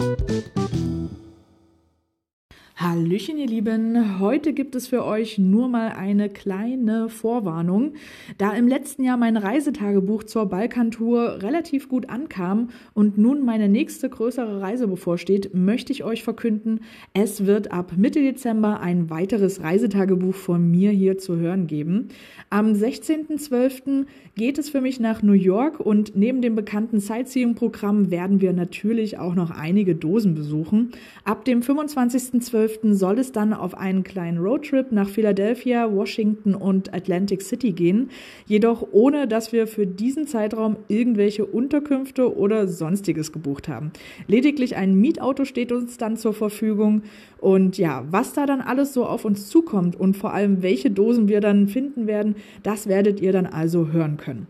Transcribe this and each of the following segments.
thank you Hallöchen, ihr Lieben. Heute gibt es für euch nur mal eine kleine Vorwarnung. Da im letzten Jahr mein Reisetagebuch zur Balkantour relativ gut ankam und nun meine nächste größere Reise bevorsteht, möchte ich euch verkünden, es wird ab Mitte Dezember ein weiteres Reisetagebuch von mir hier zu hören geben. Am 16.12. geht es für mich nach New York und neben dem bekannten Sightseeing-Programm werden wir natürlich auch noch einige Dosen besuchen. Ab dem 25.12 soll es dann auf einen kleinen Roadtrip nach Philadelphia, Washington und Atlantic City gehen, jedoch ohne dass wir für diesen Zeitraum irgendwelche Unterkünfte oder sonstiges gebucht haben. Lediglich ein Mietauto steht uns dann zur Verfügung und ja, was da dann alles so auf uns zukommt und vor allem welche Dosen wir dann finden werden, das werdet ihr dann also hören können.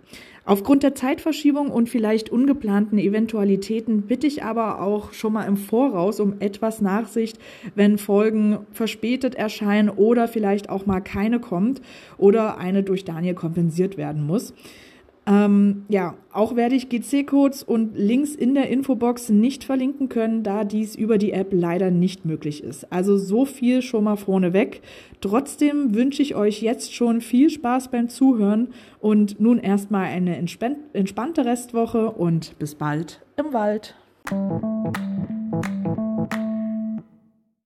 Aufgrund der Zeitverschiebung und vielleicht ungeplanten Eventualitäten bitte ich aber auch schon mal im Voraus um etwas Nachsicht, wenn Folgen verspätet erscheinen oder vielleicht auch mal keine kommt oder eine durch Daniel kompensiert werden muss. Ähm, ja, auch werde ich GC-Codes und Links in der Infobox nicht verlinken können, da dies über die App leider nicht möglich ist. Also so viel schon mal vorneweg. Trotzdem wünsche ich euch jetzt schon viel Spaß beim Zuhören und nun erstmal eine entspannte Restwoche und bis bald im Wald.